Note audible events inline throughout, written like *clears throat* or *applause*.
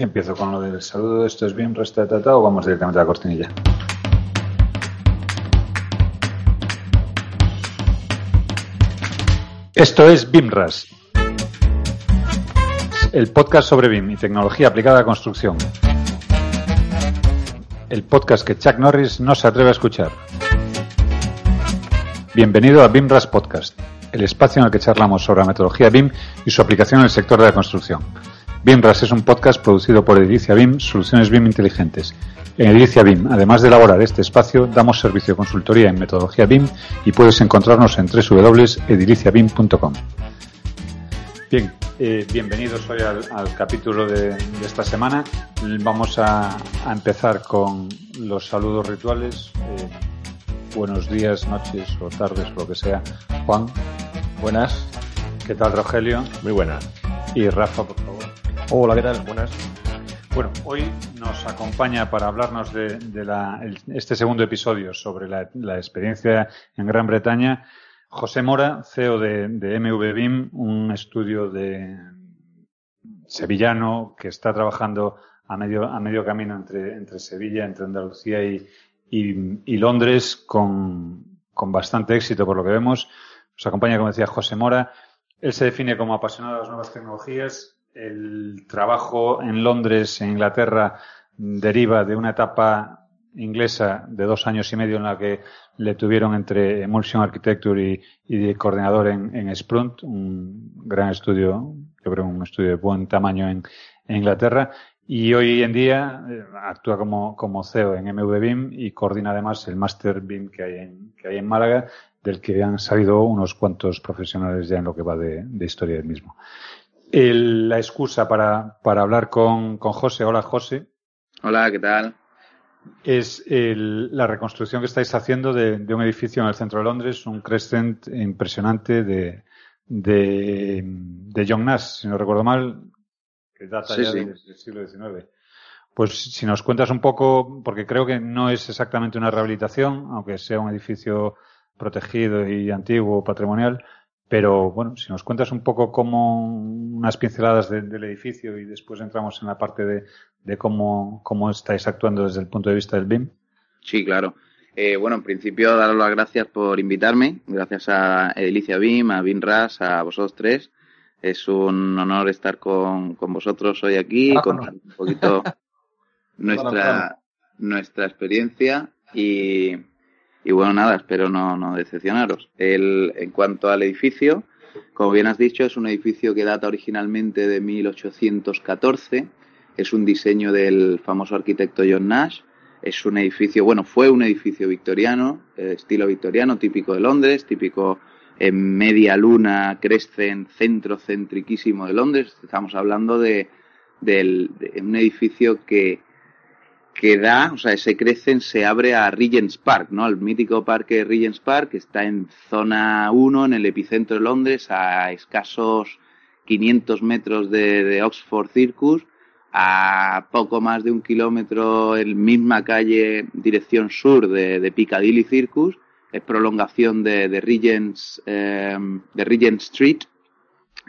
Empiezo con lo del saludo. Esto es bien tratado o vamos directamente a la cortinilla. Esto es BIMRAS, el podcast sobre BIM y tecnología aplicada a la construcción. El podcast que Chuck Norris no se atreve a escuchar. Bienvenido a BIMRAS Podcast, el espacio en el que charlamos sobre la metodología BIM y su aplicación en el sector de la construcción. BIMRAS es un podcast producido por Edilicia BIM, soluciones BIM inteligentes. En Edilicia BIM, además de elaborar este espacio, damos servicio de consultoría en metodología BIM y puedes encontrarnos en www.ediliciabim.com. Bien, eh, bienvenidos hoy al, al capítulo de, de esta semana. Vamos a, a empezar con los saludos rituales. Eh, buenos días, noches o tardes, lo que sea. Juan, Buenas. ¿qué tal Rogelio? Muy buena. Y Rafa, por favor. Hola, ¿qué tal? Buenas. Bueno, hoy nos acompaña para hablarnos de, la- este segundo episodio sobre la, la experiencia en Gran Bretaña José Mora, CEO de, de MVBIM, un estudio de sevillano que está trabajando a medio, a medio camino entre, entre Sevilla, entre Andalucía y, y- y Londres con, con bastante éxito por lo que vemos. Nos acompaña, como decía, José Mora. Él se define como apasionado de las nuevas tecnologías. El trabajo en Londres, en Inglaterra, deriva de una etapa inglesa de dos años y medio en la que le tuvieron entre Emulsion Architecture y, de coordinador en, Sprunt, un gran estudio, yo creo un estudio de buen tamaño en, Inglaterra. Y hoy en día eh, actúa como, CEO en MVBIM y coordina además el Master BIM que hay en, que hay en Málaga, del que han salido unos cuantos profesionales ya en lo que va de historia del mismo. El- la excusa para, para hablar con, con José, hola José, Hola, ¿qué tal? es el- la reconstrucción que estáis haciendo de, de un edificio en el centro de Londres, un crescent impresionante de, de, de John Nash, si no recuerdo mal, que data Sí, ya sí. del siglo XIX. Pues si nos cuentas un poco, porque creo que no es exactamente una rehabilitación, aunque sea un edificio protegido y antiguo, patrimonial, pero bueno, si nos cuentas un poco cómo unas pinceladas de- del edificio y después entramos en la parte de, de cómo, cómo estáis actuando desde el punto de vista del BIM. Sí, claro. Eh, bueno, en principio, daros las gracias por invitarme. Gracias a Edilicia Bim, a Binras, a vosotros tres. Es un honor estar con, con vosotros hoy aquí Ah, contar un poquito *laughs* nuestra, nuestra experiencia y, y bueno, nada, espero no, no decepcionaros. El, en cuanto al edificio, como bien has dicho, es un edificio que data originalmente de 1814. Es un diseño del famoso arquitecto John Nash. Es un edificio, bueno, fue un edificio victoriano, eh, estilo victoriano, típico de Londres, típico en media luna, crescent, centro centriquísimo de Londres. Estamos hablando de, del- de un edificio que, que da, o sea, ese crecen se abre a Regent's Park, ¿no? Al mítico parque Regent's Park, que está en zona 1, en el epicentro de Londres, a escasos 500 metros de, Oxford Circus, a poco más de un kilómetro en misma calle, dirección sur de, Piccadilly Circus, es prolongación de Regent's, eh, de Regent Street,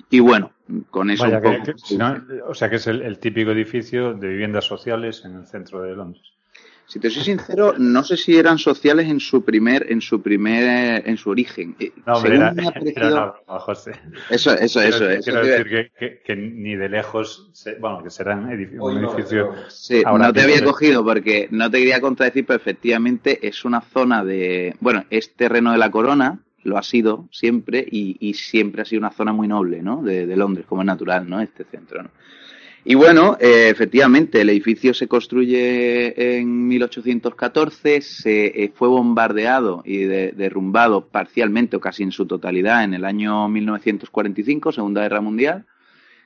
y bueno, con eso Vaya, un poco- que- o sea que es el, el típico edificio de viviendas sociales en el centro de Londres. Si te soy sincero, no sé si eran sociales en su primer, en su primer, en su origen. Eh, No, hombre, según era, me ha era parecido- una broma, José. Eso, eso, eso, quiero eso decir que, que- que ni de lejos, se- bueno, que serán edifi- Hoy un no, edificio. pero- Sí, Ahora no te había cogido porque no te quería contradecir, pero efectivamente es una zona de, bueno, es terreno de la corona, lo ha sido siempre y, siempre ha sido una zona muy noble, ¿no? De, Londres, como es natural, ¿no? Este centro. Y bueno, eh, efectivamente, el edificio se construye en 1814, se eh, fue bombardeado y de- derrumbado parcialmente o casi en su totalidad en el año 1945, Segunda Guerra Mundial.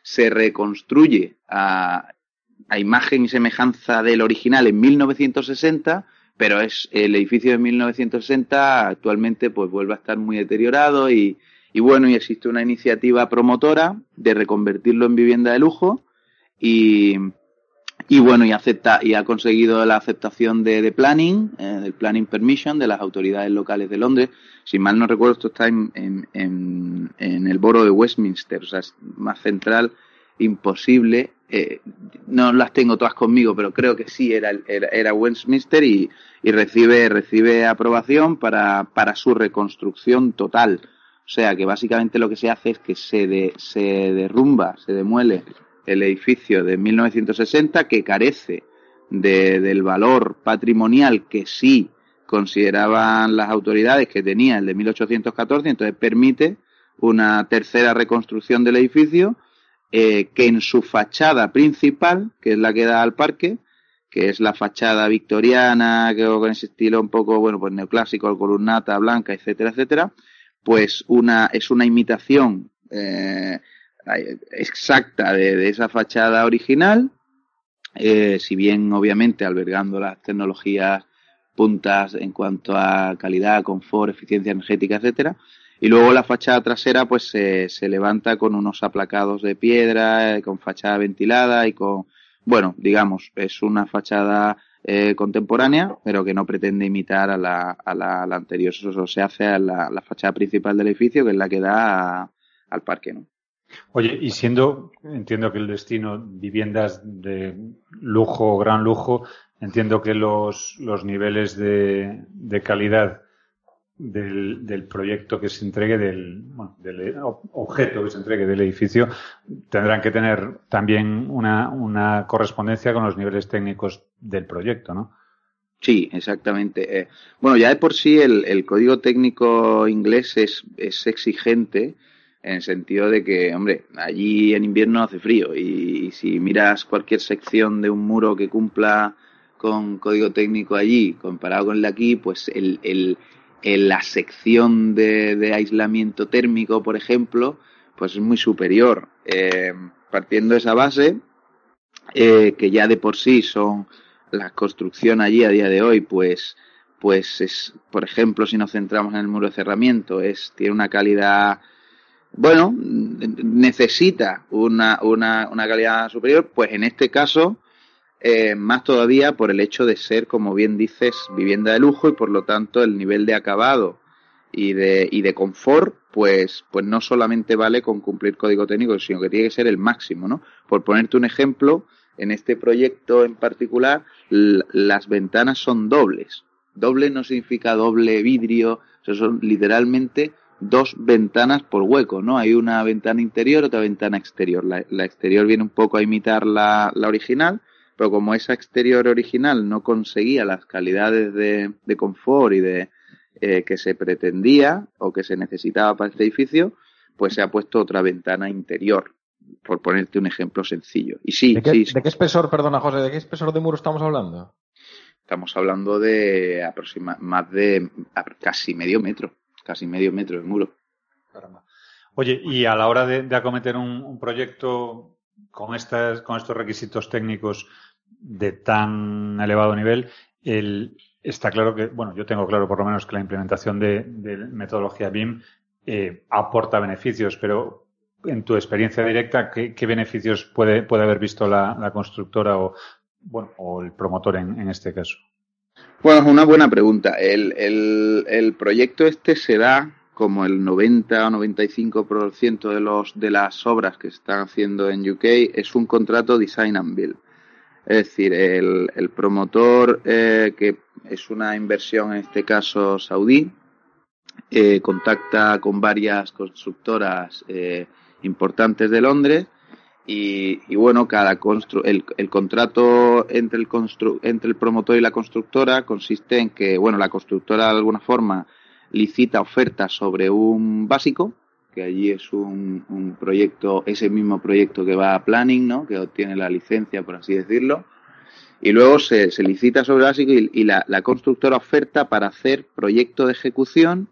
se reconstruye a imagen y semejanza del original en 1960, pero es el edificio de 1960 actualmente pues vuelve a estar muy deteriorado y, y bueno, y existe una iniciativa promotora de reconvertirlo en vivienda de lujo y, y bueno, y acepta y ha conseguido la aceptación de, planning, eh, del planning permission de las autoridades locales de Londres. Si mal no recuerdo, esto está en, en, en, en el boro de Westminster, o sea, es más central, imposible. Eh, no las tengo todas conmigo, pero creo que sí era, era, era Westminster y, y, recibe, recibe aprobación para, para su reconstrucción total. O sea que básicamente lo que se hace es que se, de, se derrumba, se demuele el edificio de 1960 que carece de, del valor patrimonial que sí consideraban las autoridades que tenía el de 1814, entonces permite una tercera reconstrucción del edificio eh, que en su fachada principal, que es la que da al parque, que es la fachada victoriana, que con ese estilo un poco, bueno, pues neoclásico, columnata blanca, etcétera, etcétera, pues una, es una imitación eh, exacta de, esa fachada original, eh, si bien obviamente albergando las tecnologías puntas en cuanto a calidad, confort, eficiencia energética, etcétera. Y luego la fachada trasera pues se, se levanta con unos aplacados de piedra, eh, con fachada ventilada y con, bueno, digamos, es una fachada eh, contemporánea, pero que no pretende imitar a la, a la, anterior. Eso se hace a la, la, fachada principal del edificio, que es la que da a, al parque, ¿no? Oye, y siendo, entiendo que el destino, viviendas de lujo, gran lujo, entiendo que los, los niveles de, de calidad del, del, proyecto que se entregue, del, bueno, del objeto que se entregue del edificio, tendrán que tener también una, una correspondencia con los niveles técnicos del proyecto, ¿no? Sí, exactamente. Eh, bueno, ya de por sí el, el código técnico inglés es, es exigente en el sentido de que, hombre, allí en invierno hace frío y, y, si miras cualquier sección de un muro que cumpla con código técnico allí comparado con el de aquí, pues el, el, el la sección de, de, aislamiento térmico, por ejemplo, pues es muy superior. Eh, partiendo de esa base, eh, que ya de por sí son la construcción allí a día de hoy, pues pues es, por ejemplo, si nos centramos en el muro de cerramiento, es, tiene una calidad bueno, necesita una, una, una calidad superior, pues en este caso, eh, más todavía por el hecho de ser, como bien dices, vivienda de lujo y por lo tanto el nivel de acabado y de, y de confort, pues, pues no solamente vale con cumplir código técnico, sino que tiene que ser el máximo, ¿no? Por ponerte un ejemplo, en este proyecto en particular, las ventanas son dobles. Doble no significa doble vidrio, son literalmente dos ventanas por hueco, ¿no? Hay una ventana interior, otra ventana exterior. La, la exterior viene un poco a imitar la, la, original, pero como esa exterior original no conseguía las calidades de, de confort y de eh, que se pretendía o que se necesitaba para este edificio, pues se ha puesto otra ventana interior, por ponerte un ejemplo sencillo. Y sí, ¿De qué, sí, ¿de qué espesor, perdona José, de qué espesor de muro estamos hablando? Estamos hablando de aproxima, más de casi medio metro casi medio metro de muro. Caramba. Oye, y a la hora de, de acometer un, un, proyecto con, estas, con estos requisitos técnicos de tan elevado nivel, el, está claro que, bueno, yo tengo claro por lo menos que la implementación de, metodología BIM eh, aporta beneficios, pero en tu experiencia directa, ¿qué, beneficios puede, puede haber visto la, la constructora o, bueno, o el promotor en, en este caso? Bueno, es una buena pregunta. El, el, el, proyecto este será como el 90 o 95% de, los, de las obras que se están haciendo en UK es un contrato design and build. Es decir, el, el promotor, eh, que es una inversión en este caso saudí, eh, contacta con varias constructoras eh, importantes de Londres y, y, bueno, cada constru el, el contrato entre el, constru entre el promotor y la constructora consiste en que, bueno, la constructora de alguna forma licita ofertas sobre un básico, que allí es un, un proyecto, ese mismo proyecto que va a planning, ¿no? Que obtiene la licencia, por así decirlo. Y luego se, licita sobre básico y, la, constructora oferta para hacer proyecto de ejecución,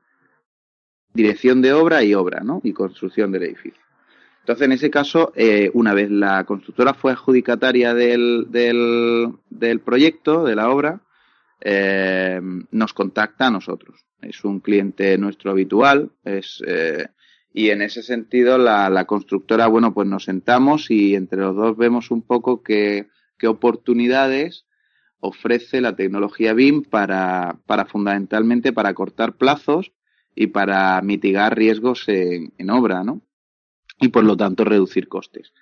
dirección de obra y obra, ¿no? Y construcción del edificio. Entonces, en ese caso, eh, una vez la constructora fue adjudicataria del, del, del proyecto, de la obra, eh, nos contacta a nosotros. Es un cliente nuestro habitual, es, eh, y en ese sentido la, la, constructora, bueno, pues nos sentamos y entre los dos vemos un poco qué, qué oportunidades ofrece la tecnología BIM para, para fundamentalmente para cortar plazos y para mitigar riesgos en, en obra, ¿no? y por lo tanto reducir costes.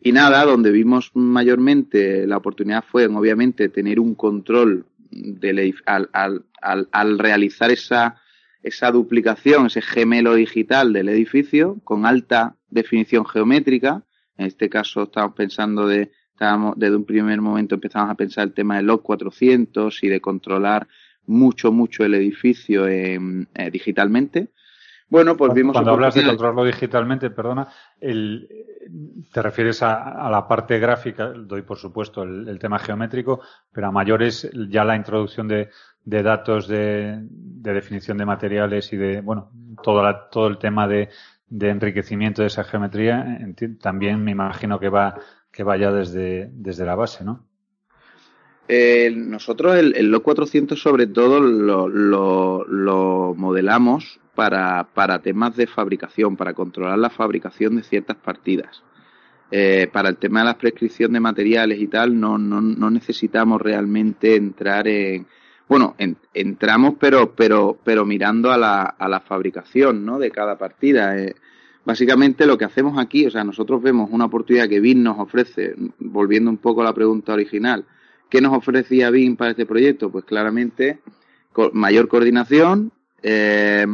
Y nada, donde vimos mayormente la oportunidad fue obviamente tener un control de al, al, al, al, realizar esa, esa duplicación, ese gemelo digital del edificio con alta definición geométrica. En este caso estamos pensando de, estábamos, desde un primer momento empezamos a pensar el tema del log 400 y de controlar mucho, mucho el edificio eh, digitalmente. Bueno, pues vimos. Cuando hablas de controlarlo digitalmente, perdona, el, te refieres a, a, la parte gráfica, doy por supuesto el, el, tema geométrico, pero a mayores ya la introducción de, de datos de, de, definición de materiales y de, bueno, todo, la, todo el tema de, de enriquecimiento de esa geometría, también me imagino que va, que vaya desde, desde la base, ¿no? Eh, nosotros el, el LO 400 sobre todo lo, lo, lo modelamos para, para, temas de fabricación, para controlar la fabricación de ciertas partidas. Eh, para el tema de la prescripción de materiales y tal, no, no, no necesitamos realmente entrar en. Bueno, en, entramos, pero, pero, pero mirando a la, a la fabricación ¿no? de cada partida. Eh, básicamente lo que hacemos aquí, o sea, nosotros vemos una oportunidad que BIM nos ofrece, volviendo un poco a la pregunta original, ¿qué nos ofrecía BIM para este proyecto? Pues claramente mayor coordinación, eh,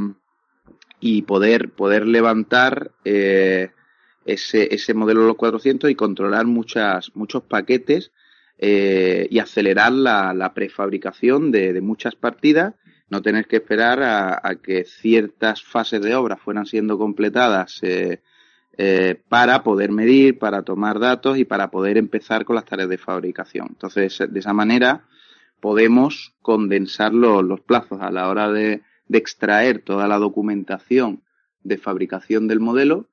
y poder, poder levantar eh, ese, ese modelo de los 400 y controlar muchas, muchos paquetes eh, y acelerar la, la prefabricación de, de, muchas partidas, no tener que esperar a, a, que ciertas fases de obra fueran siendo completadas eh, eh, para poder medir, para tomar datos y para poder empezar con las tareas de fabricación. Entonces, de esa manera podemos condensar los, los plazos a la hora de, de extraer toda la documentación de fabricación del modelo,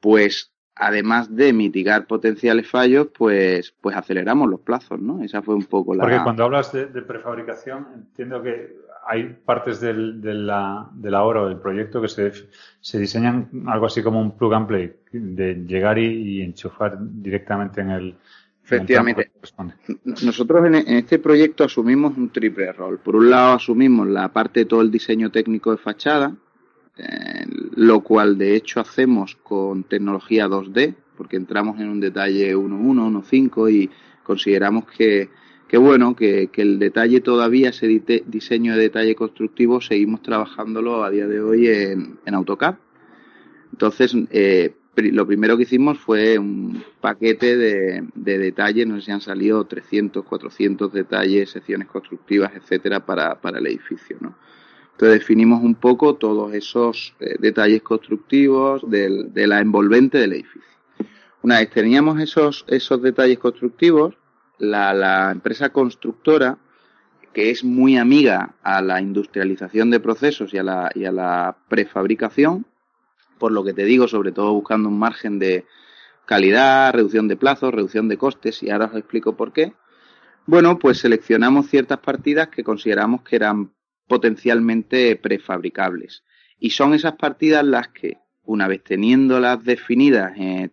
pues además de mitigar potenciales fallos, pues, pues aceleramos los plazos, ¿no? Esa fue un poco la... Porque cuando hablas de, prefabricación, entiendo que hay partes del, de, la, de la obra o del proyecto que se, se diseñan algo así como un plug and play, de llegar y, y enchufar directamente en el, Efectivamente. Nosotros en, este proyecto asumimos un triple rol. Por un lado asumimos la parte de todo el diseño técnico de fachada, eh, lo cual de hecho hacemos con tecnología 2D, porque entramos en un detalle 1.1, 1.5 y consideramos que, que bueno, que, que, el detalle todavía, ese diseño de detalle constructivo, seguimos trabajándolo a día de hoy en, en AutoCAD. Entonces, eh, lo primero que hicimos fue un paquete de, de, detalles, no sé si han salido 300, 400 detalles, secciones constructivas, etcétera, para, para el edificio, ¿no? Entonces definimos un poco todos esos eh, detalles constructivos del, de la envolvente del edificio. Una vez teníamos esos, esos detalles constructivos, la, la empresa constructora, que es muy amiga a la industrialización de procesos y a la, y a la prefabricación, por lo que te digo, sobre todo buscando un margen de calidad, reducción de plazos, reducción de costes, y ahora os explico por qué. Bueno, pues seleccionamos ciertas partidas que consideramos que eran potencialmente prefabricables. Y son esas partidas las que, una vez teniéndolas definidas en,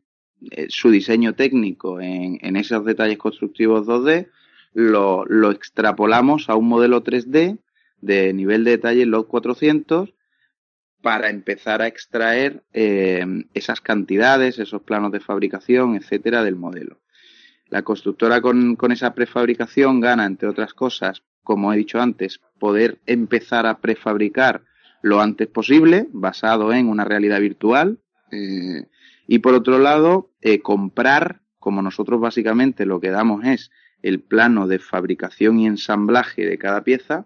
su diseño técnico en, en, esos detalles constructivos 2D, lo, extrapolamos a un modelo 3D de nivel de detalle log 400 para empezar a extraer eh, esas cantidades, esos planos de fabricación, etcétera, del modelo. La constructora con, esa prefabricación gana, entre otras cosas, como he dicho antes, poder empezar a prefabricar lo antes posible, basado en una realidad virtual. Eh, y por otro lado, eh, comprar, como nosotros básicamente lo que damos es el plano de fabricación y ensamblaje de cada pieza,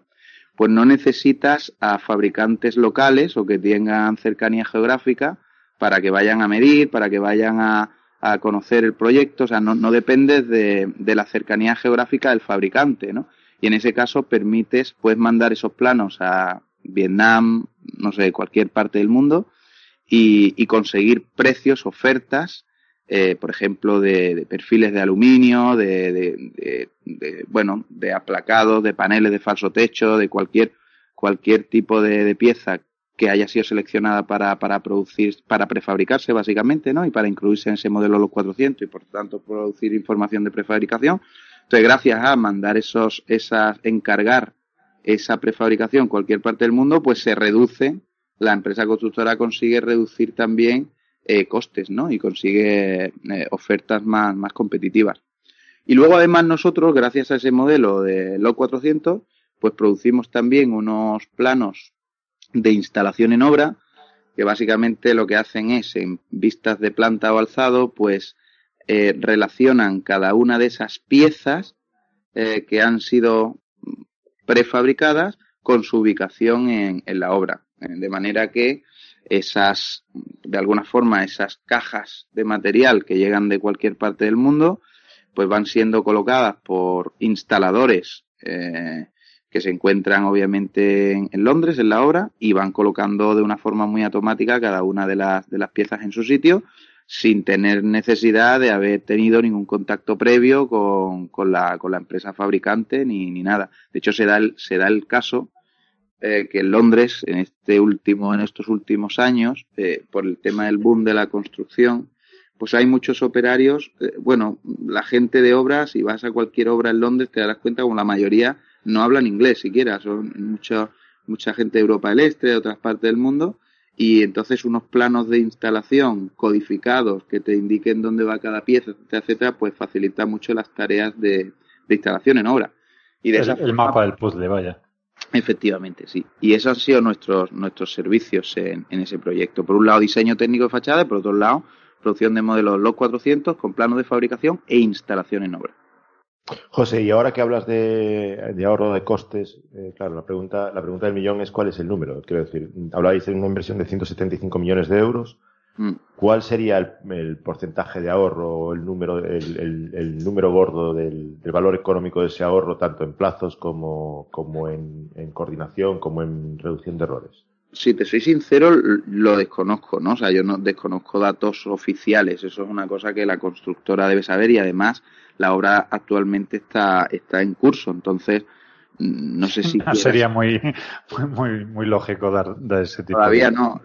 pues no necesitas a fabricantes locales o que tengan cercanía geográfica para que vayan a medir, para que vayan a, a conocer el proyecto, o sea, no, no dependes de, de, la cercanía geográfica del fabricante, ¿no? Y en ese caso permites, puedes mandar esos planos a Vietnam, no sé, cualquier parte del mundo, y, y conseguir precios, ofertas, eh, por ejemplo, de, de, perfiles de aluminio, de, de, de, bueno, de aplacados, de paneles de falso techo, de cualquier, cualquier tipo de, pieza que haya sido seleccionada para, para producir, para prefabricarse básicamente, ¿no? Y para incluirse en ese modelo los 400 y por tanto producir información de prefabricación. Entonces, gracias a mandar esos, esas, encargar esa prefabricación cualquier parte del mundo, pues se reduce, la empresa constructora consigue reducir también eh, costes, ¿no? Y consigue eh, ofertas más, más competitivas. Y luego, además, nosotros, gracias a ese modelo de LOC 400, pues producimos también unos planos de instalación en obra, que básicamente lo que hacen es, en vistas de planta o alzado, pues eh, relacionan cada una de esas piezas que han sido prefabricadas con su ubicación en, en la obra. De manera que esas, de alguna forma, esas cajas de material que llegan de cualquier parte del mundo, pues van siendo colocadas por instaladores eh, que se encuentran obviamente en, Londres, en la obra, y van colocando de una forma muy automática cada una de las, de las piezas en su sitio, sin tener necesidad de haber tenido ningún contacto previo con, con, la, con la empresa fabricante ni, ni nada. De hecho, se da el, se da el caso eh, que en Londres, en este último, en estos últimos años, eh, por el tema del boom de la construcción, pues hay muchos operarios, eh, bueno, la gente de obras, si vas a cualquier obra en Londres, te darás cuenta como la mayoría no hablan inglés siquiera, son mucha, mucha gente de Europa del Este, de otras partes del mundo, y entonces unos planos de instalación codificados que te indiquen dónde va cada pieza, etcétera, etcétera pues facilita mucho las tareas de, de instalación en obra. Y de el, esa forma, el mapa del puzzle, vaya. Efectivamente, sí. Y esos han sido nuestros, nuestros servicios en, en, ese proyecto. Por un lado, diseño técnico de fachada por otro lado, producción de modelos LOC 400 con planos de fabricación e instalación en obra. José, y ahora que hablas de, de ahorro de costes, eh, claro, la pregunta, la pregunta del millón es cuál es el número. Quiero decir, habláis de una inversión de 175 millones de euros. Mm. ¿Cuál sería el, el, porcentaje de ahorro o el número, el, el, el número gordo del, del, valor económico de ese ahorro, tanto en plazos como, como en, en, coordinación, como en reducción de errores? Si te soy sincero, lo desconozco, ¿no? O sea, yo no desconozco datos oficiales. Eso es una cosa que la constructora debe saber y además la obra actualmente está, está en curso. Entonces, no sé si *laughs* no, sería muy, muy muy muy lógico dar, dar ese tipo todavía de... no.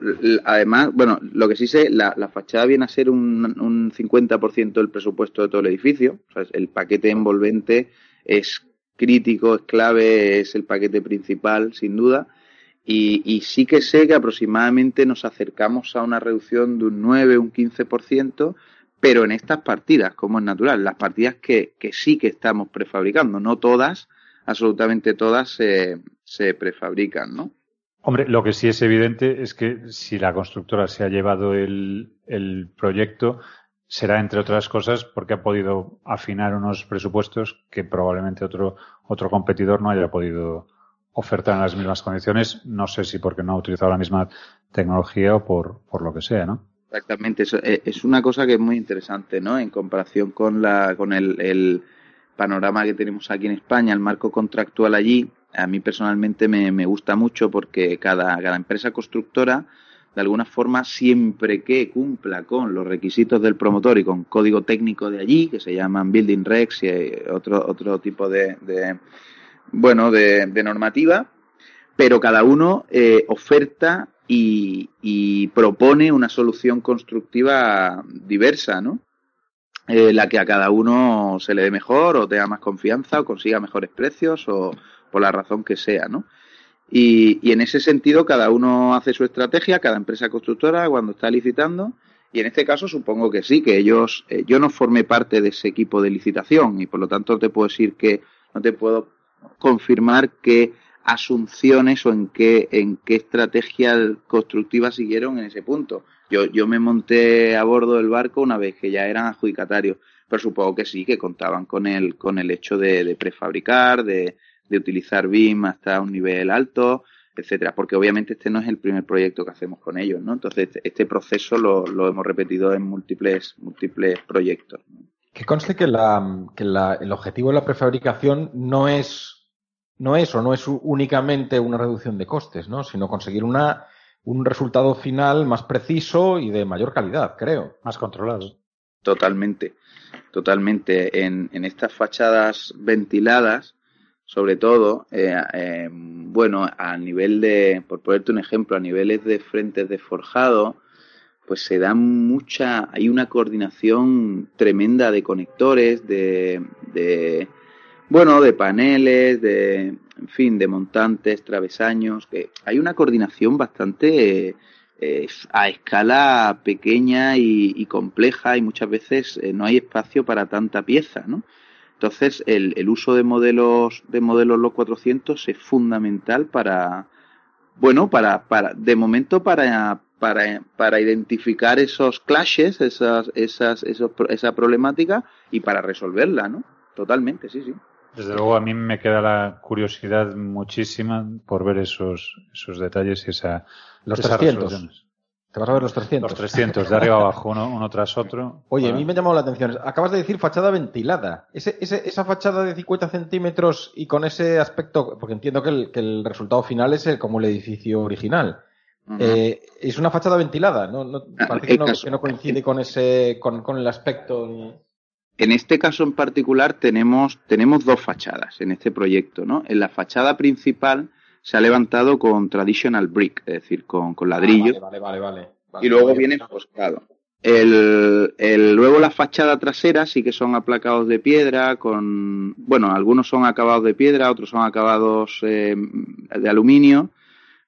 Además bueno lo que sí sé la, la fachada viene a ser un, un 50% del presupuesto de todo el edificio. O sea, el paquete envolvente es crítico es clave es el paquete principal sin duda. Y, y sí que sé que aproximadamente nos acercamos a una reducción de un 9 un 15% pero en estas partidas como es natural las partidas que, que sí que estamos prefabricando no todas absolutamente todas se, se prefabrican, ¿no? Hombre, lo que sí es evidente es que si la constructora se ha llevado el, el proyecto, será entre otras cosas porque ha podido afinar unos presupuestos que probablemente otro, otro competidor no haya podido ofertar en las mismas condiciones. No sé si porque no ha utilizado la misma tecnología o por, por lo que sea, ¿no? Exactamente, eso eh, es una cosa que es muy interesante, ¿no? En comparación con la, con el, el panorama que tenemos aquí en España, el marco contractual allí, a mí personalmente me, gusta mucho porque cada, empresa constructora, de alguna forma, siempre que cumpla con los requisitos del promotor y con código técnico de allí, que se llaman Building Regs y otro, otro tipo de, bueno, de, de, normativa, pero cada uno eh, oferta y, y propone una solución constructiva diversa, ¿no? Eh, la que a cada uno se le dé mejor o tenga más confianza o consiga mejores precios o por la razón que sea, ¿no? Y, y en ese sentido cada uno hace su estrategia, cada empresa constructora cuando está licitando y en este caso supongo que sí, que ellos, eh, yo no formé parte de ese equipo de licitación y por lo tanto te puedo decir que no te puedo confirmar qué asunciones o en qué, en qué estrategia constructiva siguieron en ese punto yo, yo me monté a bordo del barco una vez que ya eran adjudicatarios, pero supongo que sí, que contaban con el, con el hecho de, de prefabricar, de, de utilizar BIM hasta un nivel alto, etcétera, porque obviamente este no es el primer proyecto que hacemos con ellos, ¿no? Entonces este proceso lo, lo hemos repetido en múltiples, múltiples proyectos. Que conste que, la, que la, el objetivo de la prefabricación no es, no es o no es únicamente una reducción de costes, ¿no? Sino conseguir una un resultado final más preciso y de mayor calidad, creo. Más controlado. Totalmente, totalmente. En, en estas fachadas ventiladas, sobre todo, eh, eh, bueno, a nivel de, por ponerte un ejemplo, a niveles de frentes de forjado, pues se da mucha, hay una coordinación tremenda de conectores, de, de bueno, de paneles, de, en fin, de montantes, travesaños, que hay una coordinación bastante eh, a escala pequeña y, compleja y muchas veces eh, no hay espacio para tanta pieza, ¿no? Entonces, el, el uso de modelos de modelos los 400 es fundamental para, bueno, para, para, de momento para, para, para identificar esos clashes, esas, esas, esos, esa problemática y para resolverla, ¿no? Totalmente, sí, sí. Desde luego a mí me queda la curiosidad muchísima por ver esos, esos detalles y esa, los 300. ¿Te vas a ver los 300? Los 300, de arriba abajo, uno, uno tras otro. Oye, a mí me ha llamado la atención. Acabas de decir fachada ventilada. Ese, ese, esa fachada de 50 centímetros y con ese aspecto, porque entiendo que el, que el resultado final es el, como el edificio original. eh, es una fachada ventilada, ¿no? no Ah, parece que no, que no coincide con ese, con, con el aspecto. En este caso en particular tenemos, tenemos dos fachadas en este proyecto, ¿no? En la fachada principal se ha levantado con traditional brick, es decir, con, con ladrillo. Ah, Vale, vale, vale. vale. y luego Vale. viene enfoscado. El, el- luego la fachada trasera sí que son aplacados de piedra, con, bueno, algunos son acabados de piedra, otros son acabados eh, de aluminio,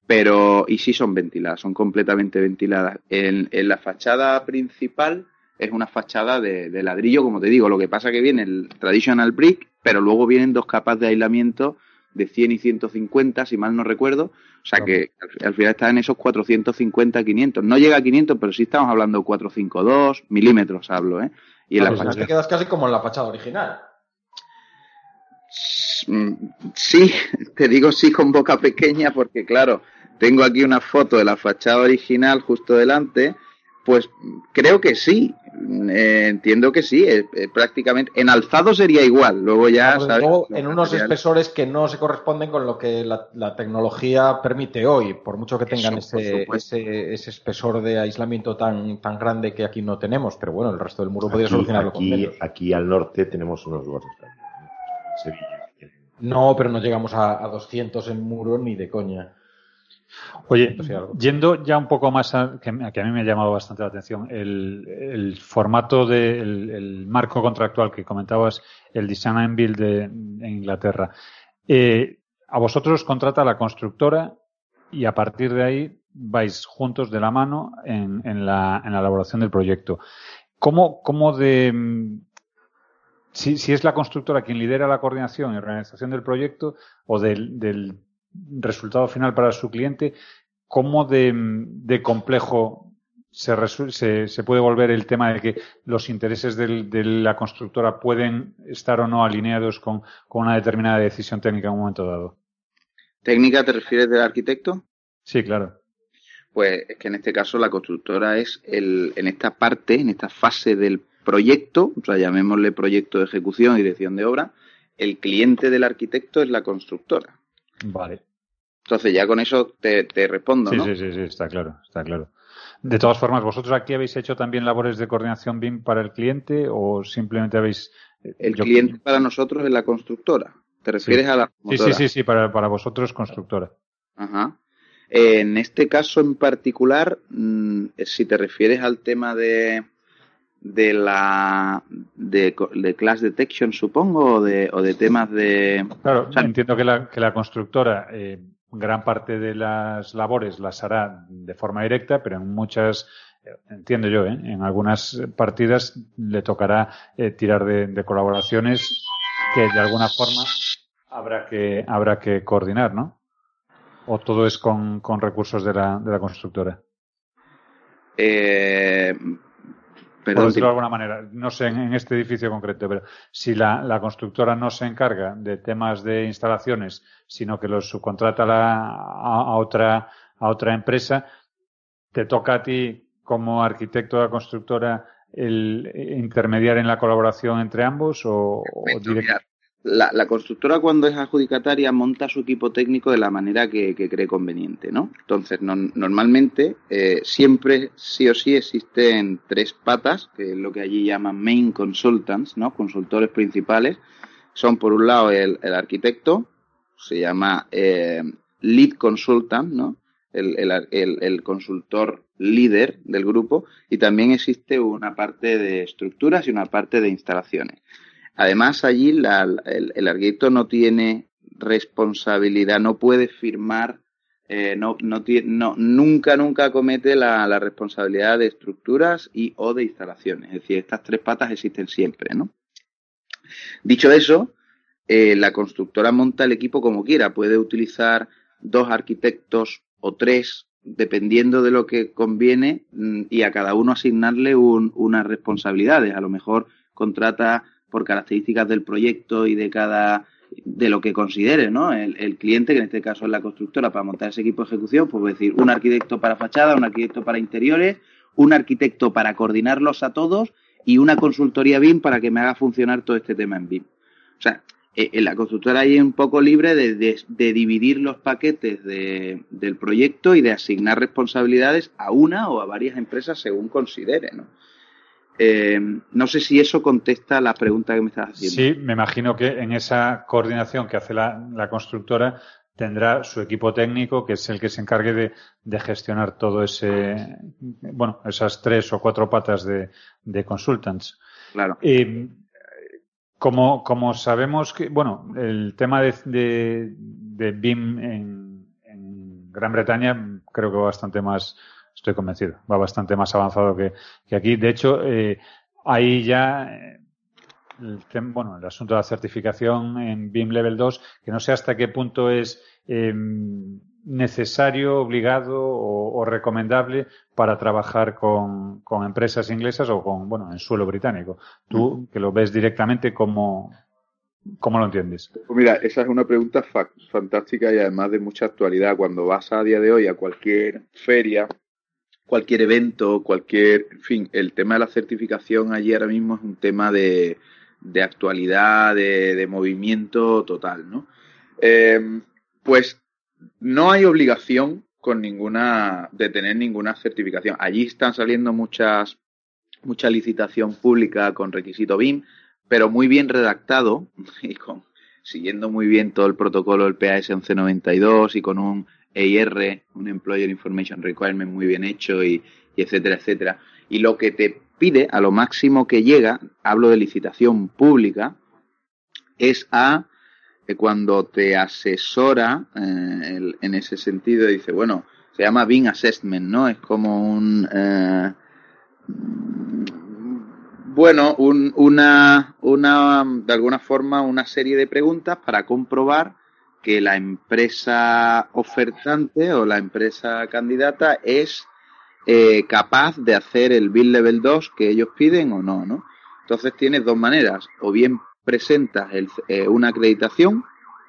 pero, y sí son ventiladas, son completamente ventiladas. En, en la fachada principal es una fachada de, de ladrillo, como te digo, lo que pasa que viene el traditional brick, pero luego vienen dos capas de aislamiento de 100 y 150, si mal no recuerdo, o sea que al, al final está en esos 450, 500. No llega a 500, pero sí estamos hablando 452 milímetros, hablo, ¿eh? Y en Ah, la pues fachada- te quedas casi como en la fachada original. Mm, Sí, *laughs* te digo sí con boca pequeña porque claro, tengo aquí una foto de la fachada original justo delante, pues creo que sí, Eh, entiendo que sí, eh, eh, prácticamente en alzado sería igual, luego ya sabes, luego, en unos materiales- espesores que no se corresponden con lo que la, la tecnología permite hoy, por mucho que tengan Eso, ese, ese, ese espesor de aislamiento tan, tan grande que aquí no tenemos, pero bueno, el resto del muro podría Aquí, solucionarlo con aquí, menos. aquí al norte tenemos unos gordos también. ¿no? Sevilla. No, pero no llegamos a, a 200 en muro ni de coña. Oye, yendo ya un poco más a que, a que a mí me ha llamado bastante la atención, el, el formato del el marco contractual que comentabas, el Design and Build de, en Inglaterra. Eh, a vosotros os contrata la constructora y a partir de ahí vais juntos de la mano en, en la, en la elaboración del proyecto. ¿Cómo, cómo de, mm, si, si es la constructora quien lidera la coordinación y organización del proyecto o del, del resultado final para su cliente, ¿cómo de, de complejo se, se, se puede volver el tema de que los intereses del- de la constructora pueden estar o no alineados con, con una determinada decisión técnica en un momento dado? ¿Técnica te refieres del arquitecto? Sí, claro. Pues es que en este caso la constructora es el, en esta parte, en esta fase del proyecto, o sea, llamémosle proyecto de ejecución y dirección de obra, el cliente del arquitecto es la constructora. Vale. Entonces ya con eso te, te respondo, Sí, ¿no? sí, sí, sí, está claro, está claro. De todas formas, ¿vosotros aquí habéis hecho también labores de coordinación BIM para el cliente o simplemente habéis... eh, El yo- cliente para nosotros es la constructora. ¿Te refieres a la Sí, sí, sí, sí, para, para vosotros constructora. Ajá. En este caso en particular, mm, si te refieres al tema de de la de, de class detection supongo o de, o de temas de Claro, O sea, entiendo que la, que la constructora eh, gran parte de las labores las hará de forma directa, pero en muchas, eh, entiendo yo, ¿eh? en algunas partidas le tocará eh, tirar de, de colaboraciones que de alguna forma habrá que habrá que coordinar, ¿no? O todo es con, con recursos de la, de la constructora. eh, Por decirlo de alguna manera, no sé en, este edificio concreto, pero si la, la constructora no se encarga de temas de instalaciones, sino que los subcontrata a, la- a- a otra, a otra empresa, te toca a ti como arquitecto de la constructora el intermediar en la colaboración entre ambos o, o direct- la, la, constructora cuando es adjudicataria monta su equipo técnico de la manera que, que cree conveniente, ¿no? Entonces, no, normalmente, eh, siempre, sí o sí, existen tres patas, que es lo que allí llaman main consultants, ¿no? Consultores principales. Son, por un lado, el, el arquitecto, se llama eh, lead consultant, ¿no? El, el, el, consultor líder del grupo y también existe una parte de estructuras y una parte de instalaciones. Además, allí la, el, arquitecto no tiene responsabilidad, no puede firmar, eh, no, no, no, nunca, nunca comete la, la, responsabilidad de estructuras y o de instalaciones. Es decir, estas tres patas existen siempre, ¿no? Dicho eso, eh, la constructora monta el equipo como quiera. Puede utilizar dos arquitectos o tres, dependiendo de lo que conviene, mm, y a cada uno asignarle un, unas responsabilidades. A lo mejor contrata por características del proyecto y de cada de lo que considere, ¿no? El, cliente, que en este caso es la constructora, para montar ese equipo de ejecución, pues decir, un arquitecto para fachada, un arquitecto para interiores, un arquitecto para coordinarlos a todos y una consultoría BIM para que me haga funcionar todo este tema en BIM. O sea, eh, la constructora es un poco libre de, de, de dividir los paquetes de, del proyecto y de asignar responsabilidades a una o a varias empresas según considere, ¿no? Eh, no sé si eso contesta la pregunta que me estás haciendo. Sí, me imagino que en esa coordinación que hace la, la constructora tendrá su equipo técnico, que es el que se encargue de, de, gestionar todo ese, bueno, esas tres o cuatro patas de, de consultants. Claro. Eh, como, como sabemos que, bueno, el tema de, de, de BIM en, en Gran Bretaña creo que va bastante más, estoy convencido, va bastante más avanzado que, que aquí. De hecho, eh, ahí ya, el tema, bueno, el asunto de la certificación en BIM Level 2, que no sé hasta qué punto es eh, necesario, obligado o, o, recomendable para trabajar con, con, empresas inglesas o con, bueno, en suelo británico. Tú, que lo ves directamente, ¿cómo, cómo lo entiendes? Pues mira, esa es una pregunta fa fantástica y además de mucha actualidad. Cuando vas a día de hoy a cualquier feria, cualquier evento, cualquier, en fin, el tema de la certificación allí ahora mismo es un tema de, de actualidad, de, de, movimiento total, ¿no? Eh, pues no hay obligación con ninguna de tener ninguna certificación. Allí están saliendo muchas mucha licitación pública con requisito BIM, pero muy bien redactado *laughs* y con siguiendo muy bien todo el protocolo del PAS 1192 y con un EIR, un Employer Information Requirement muy bien hecho y, etcétera, etcétera. Y lo que te pide, a lo máximo que llega, hablo de licitación pública, es a cuando te asesora eh, en ese sentido, dice, bueno, se llama BIM Assessment, ¿no? Es como un... Eh, bueno, un, una, una, de alguna forma, una serie de preguntas para comprobar que la empresa ofertante o la empresa candidata es eh, capaz de hacer el Bill Level 2 que ellos piden o no, ¿no? Entonces tienes dos maneras, o bien presentas el, eh, una acreditación,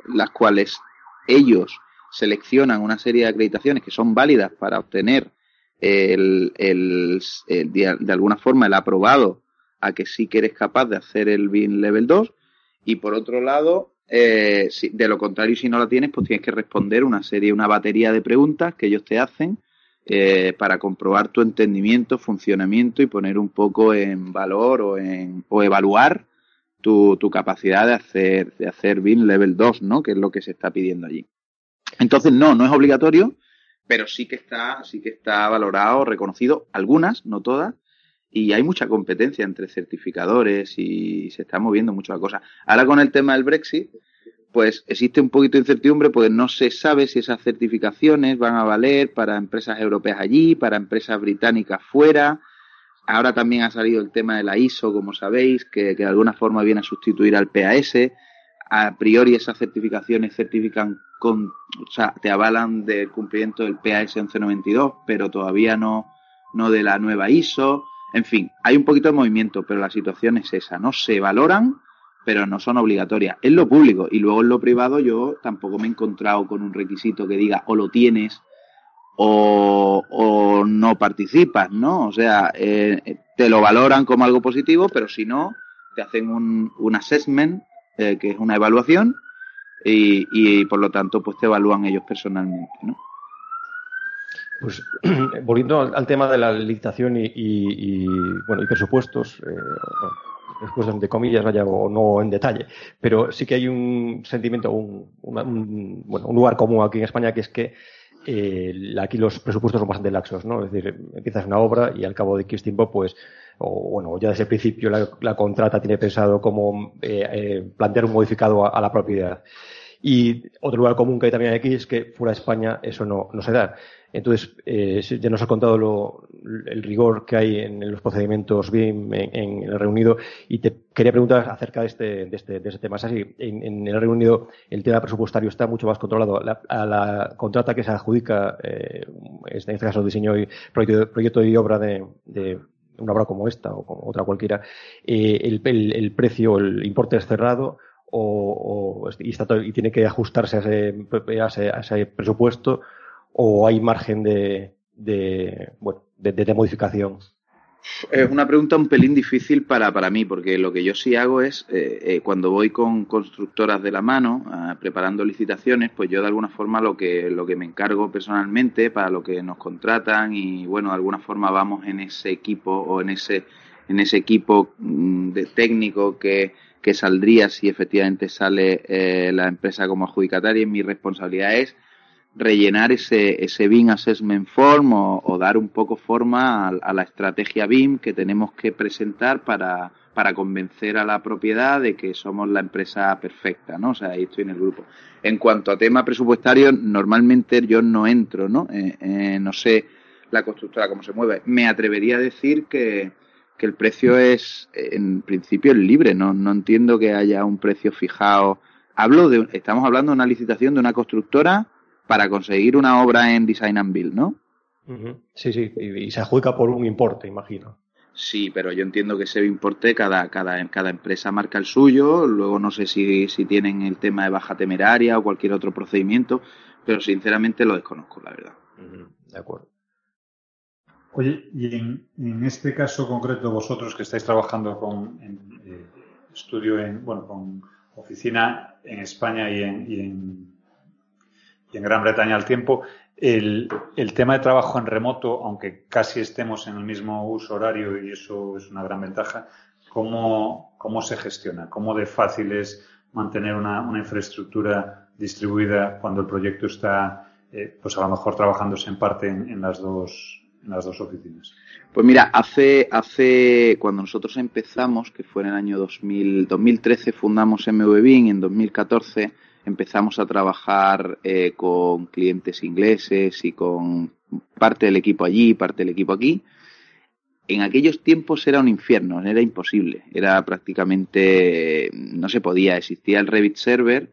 las cuales ellos seleccionan una serie de acreditaciones que son válidas para obtener el, el, el, de alguna forma el aprobado a que sí que eres capaz de hacer el BIN Level 2 y por otro lado, eh, si, de lo contrario, si no la tienes, pues tienes que responder una serie, una batería de preguntas que ellos te hacen eh, para comprobar tu entendimiento, funcionamiento y poner un poco en valor o, en, o evaluar tu, tu capacidad de hacer, de hacer BIM level 2, ¿no? Que es lo que se está pidiendo allí. Entonces, no, no es obligatorio, pero sí que está, sí que está valorado, reconocido, algunas, no todas, y hay mucha competencia entre certificadores y se está moviendo mucho la cosa. Ahora con el tema del Brexit, pues existe un poquito de incertidumbre porque no se sabe si esas certificaciones van a valer para empresas europeas allí, para empresas británicas fuera, Ahora también ha salido el tema de la ISO, como sabéis, que, que de alguna forma viene a sustituir al PAS. A priori esas certificaciones certifican con, o sea, te avalan del cumplimiento del PAS 1192, pero todavía no, no de la nueva ISO. En fin, hay un poquito de movimiento, pero la situación es esa, ¿no? Se valoran, pero no son obligatorias. En lo público y luego en lo privado yo tampoco me he encontrado con un requisito que diga o lo tienes o, o no participas, ¿no? O sea, eh, te lo valoran como algo positivo, pero si no, te hacen un, un assessment eh, que es una evaluación, y, y, por lo tanto pues te evalúan ellos personalmente, ¿no? Pues *clears throat* volviendo al, tema de la licitación y, y, y bueno y presupuestos, eh, después de comillas vaya o no en detalle, pero sí que hay un sentimiento, un, un, bueno, un lugar común aquí en España que es que eh, aquí los presupuestos son bastante laxos, ¿no? Es decir, empiezas una obra y al cabo de X tiempo, pues, o bueno, ya desde el principio la, contrata tiene pensado cómo eh, eh, plantear un modificado a, la propiedad. Y otro lugar común que hay también aquí es que fuera de España eso no, se da. Entonces, eh, ya nos ha contado lo, el rigor que hay en los procedimientos BIM en, en, el Reino Unido y te quería preguntar acerca de este, de este, de este tema. Es así, en, en, el Reino Unido el tema presupuestario está mucho más controlado. La, a la contrata que se adjudica, eh, en este caso diseño y proyecto, proyecto y obra de, de una obra como esta o como otra cualquiera, eh, el, el, el precio, el importe es cerrado o, y, está todo, y, tiene que ajustarse a ese, a ese, a ese presupuesto o hay margen de, de bueno, de, de, modificación? Es una pregunta un pelín difícil para, para mí, porque lo que yo sí hago es, eh, eh, cuando voy con constructoras de la mano, eh, preparando licitaciones, pues yo de alguna forma lo que, lo que me encargo personalmente para lo que nos contratan y bueno, de alguna forma vamos en ese equipo o en ese, en ese equipo mm, de técnico que, que saldría si efectivamente sale eh, la empresa como adjudicataria. Mi responsabilidad es rellenar ese, ese BIM Assessment Form o, o dar un poco forma a, a, la estrategia BIM que tenemos que presentar para, para convencer a la propiedad de que somos la empresa perfecta, ¿no? O sea, ahí estoy en el grupo. En cuanto a tema presupuestario, normalmente yo no entro, ¿no? Eh, eh, no sé la constructora cómo se mueve. Me atrevería a decir que, que el precio es, en principio, es libre, ¿no? No entiendo que haya un precio fijado. Hablo de, estamos hablando de una licitación de una constructora para conseguir una obra en Design and Build, ¿no? Uh -huh. Sí, sí, y, y, se adjudica por un importe, imagino. Sí, pero yo entiendo que ese importe cada, cada, cada empresa marca el suyo, luego no sé si, si tienen el tema de baja temeraria o cualquier otro procedimiento, pero sinceramente lo desconozco, la verdad. Uh -huh. De acuerdo. Oye, y en, este caso concreto, vosotros que estáis trabajando con en, eh, estudio en, bueno, con oficina en España y en, y en, Gran Bretaña al tiempo, el, el, tema de trabajo en remoto, aunque casi estemos en el mismo uso horario y eso es una gran ventaja, ¿cómo, cómo se gestiona? ¿Cómo de fácil es mantener una, una infraestructura distribuida cuando el proyecto está, eh, pues a lo mejor trabajándose en parte en las dos las dos oficinas? Pues mira, hace, hace cuando nosotros empezamos, que fue en el año 2000, 2013, fundamos MVBIN, en 2014 empezamos a trabajar eh, con clientes ingleses y con parte del equipo allí, parte del equipo aquí. En aquellos tiempos era un infierno, era imposible, era prácticamente, no se podía, existía el Revit Server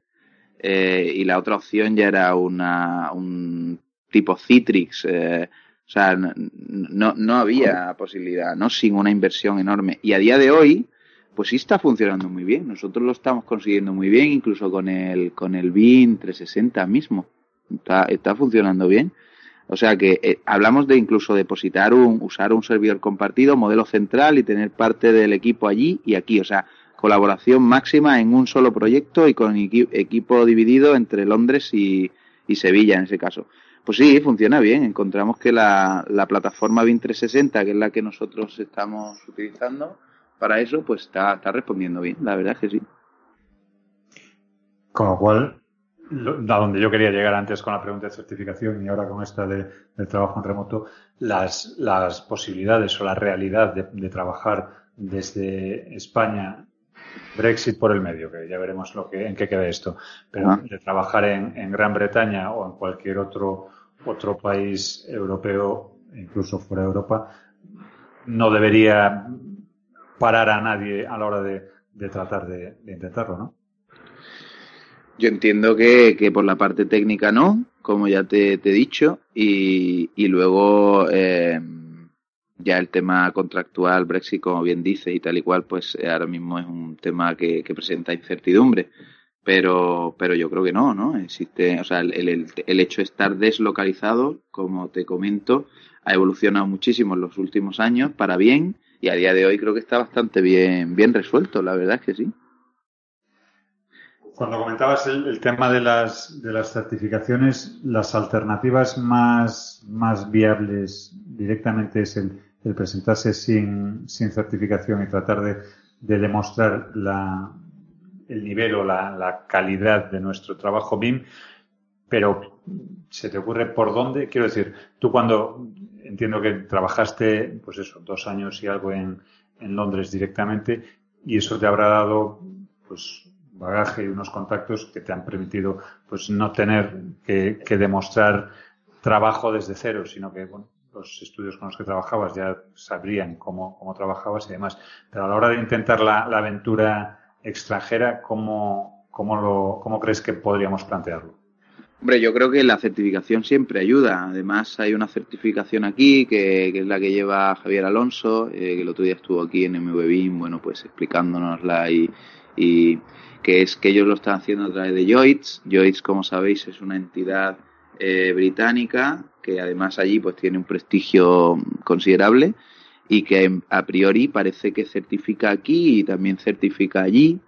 eh, y la otra opción ya era una, un tipo Citrix, eh, o sea, no, no había posibilidad, ¿no? Sin una inversión enorme. Y a día de hoy, pues sí está funcionando muy bien. Nosotros lo estamos consiguiendo muy bien, incluso con el, con el BIN 360 mismo. Está, está funcionando bien. O sea que eh, hablamos de incluso depositar un, usar un servidor compartido, modelo central y tener parte del equipo allí y aquí. O sea, colaboración máxima en un solo proyecto y con equi equipo dividido entre Londres y, y Sevilla en ese caso. Pues sí, funciona bien. Encontramos que la, la plataforma BIM 360, que es la que nosotros estamos utilizando para eso, pues está, está respondiendo bien. La verdad es que sí. Con lo cual, lo, a donde yo quería llegar antes con la pregunta de certificación y ahora con esta de, del trabajo en remoto, las, las posibilidades o la realidad de, de trabajar desde España Brexit por el medio, que ya veremos lo que, en qué queda esto, pero ah. de trabajar en, en, Gran Bretaña o en cualquier otro, otro país europeo, incluso fuera de Europa, no debería parar a nadie a la hora de, tratar de, intentarlo, ¿no? Yo entiendo que, que, por la parte técnica no, como ya te, he dicho, y, y luego eh, ya el tema contractual, Brexit, como bien dice, y tal y cual, pues ahora mismo es un tema que presenta incertidumbre. Pero, pero yo creo que no, ¿no? Existe, o sea, el, el, el hecho de estar deslocalizado, como te comento, ha evolucionado muchísimo en los últimos años para bien y a día de hoy creo que está bastante bien, bien resuelto, la verdad es que sí. cuando comentabas el, tema de las, de las certificaciones, las alternativas más, más viables directamente es el, el presentarse sin, sin certificación y tratar de, de demostrar la, el nivel o la, la, calidad de nuestro trabajo BIM, pero ¿se te ocurre por dónde? Quiero decir, tú cuando entiendo que trabajaste, pues eso, dos años y algo en, en Londres directamente, y eso te habrá dado, pues, bagaje y unos contactos que te han permitido, pues, no tener que, que demostrar trabajo desde cero, sino que, bueno, los estudios con los que trabajabas ya sabrían cómo, cómo trabajabas y demás. Pero a la hora de intentar la, la aventura extranjera, ¿cómo, cómo, lo, ¿cómo crees que podríamos plantearlo? Hombre, yo creo que la certificación siempre ayuda. Además, hay una certificación aquí que, que es la que lleva Javier Alonso, eh, que el otro día estuvo aquí en MVBIM, bueno, pues explicándonosla y, y que es que ellos lo están haciendo a través de Joyce. Joyce, como sabéis, es una entidad eh, británica que además allí pues tiene un prestigio considerable y que a priori parece que certifica aquí y también certifica allí.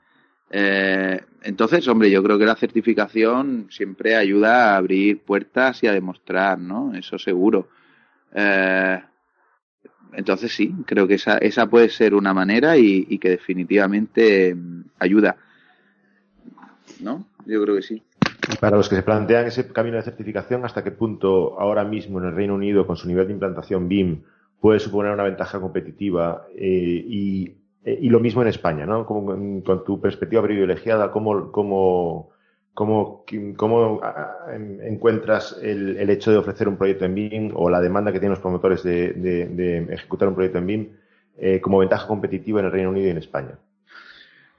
Eh, entonces, hombre, yo creo que la certificación siempre ayuda a abrir puertas y a demostrar, ¿no? Eso seguro. Eh, entonces sí, creo que esa, esa puede ser una manera y, que definitivamente mm, ayuda. ¿No? Yo creo que sí. Para los que se plantean ese camino de certificación, ¿hasta qué punto ahora mismo en el Reino Unido, con su nivel de implantación BIM, puede suponer una ventaja competitiva? Eh, y, eh, y, lo mismo en España, ¿no? Como, con tu perspectiva privilegiada, ¿cómo, cómo, cómo, cómo encuentras el, hecho de ofrecer un proyecto en BIM o la demanda que tienen los promotores de, de, de ejecutar un proyecto en BIM eh, como ventaja competitiva en el Reino Unido y en España?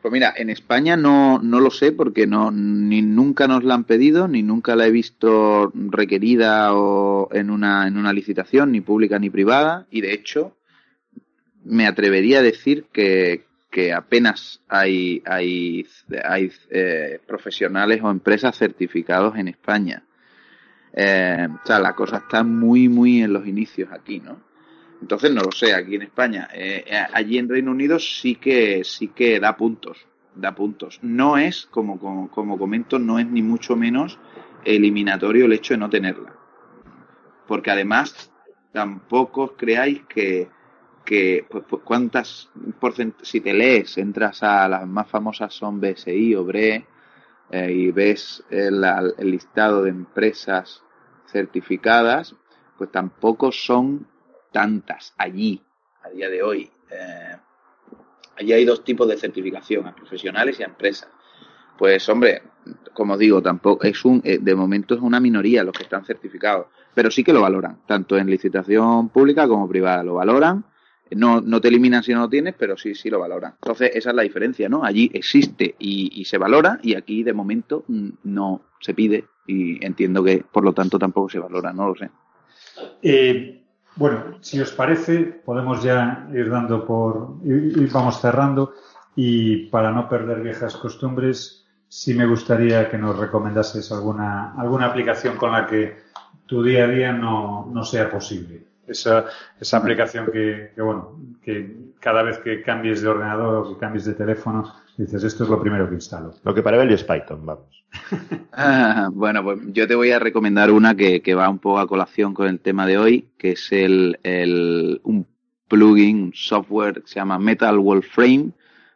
Pues mira, en España no, no lo sé porque no, ni nunca nos la han pedido, ni nunca la he visto requerida o en una, en una licitación, ni pública ni privada, y de hecho me atrevería a decir que, que apenas hay, hay, hay eh, profesionales o empresas certificados en España. Eh, o sea, la cosa está muy, muy en los inicios aquí, ¿no? Entonces no lo sé, aquí en España. Eh, eh, allí en Reino Unido sí que, sí que da puntos, da puntos. No es, como, como, comento, no es ni mucho menos eliminatorio el hecho de no tenerla. Porque además tampoco creáis que, que pues, pues cuántas si te lees, entras a las más famosas son BSI o BRE eh, y ves el, el listado de empresas certificadas, pues tampoco son tantas allí, a día de hoy. Eh, allí hay dos tipos de certificación, a profesionales y a empresas. Pues hombre, como digo, tampoco es un, eh, de momento es una minoría los que están certificados, pero sí que lo valoran, tanto en licitación pública como privada, lo valoran. No, no te eliminan si no lo tienes, pero sí, sí lo valoran. Entonces, esa es la diferencia, ¿no? Allí existe y, se valora y aquí de momento no se pide y entiendo que por lo tanto tampoco se valora, no lo sé. Eh, bueno, si os parece, podemos ya ir dando por, y vamos cerrando. Y para no perder viejas costumbres, sí me gustaría que nos recomendases alguna, alguna aplicación con la que tu día a día no, no sea posible. Esa, esa aplicación que, que, bueno, que cada vez que cambies de ordenador o que cambies de teléfono, dices, esto es lo primero que instalo. Lo que para Belio es Python, vamos. *laughs* ah, bueno, pues yo te voy a recomendar una que, que, va un poco a colación con el tema de hoy, que es el, el un plugin, un software que se llama Metal Frame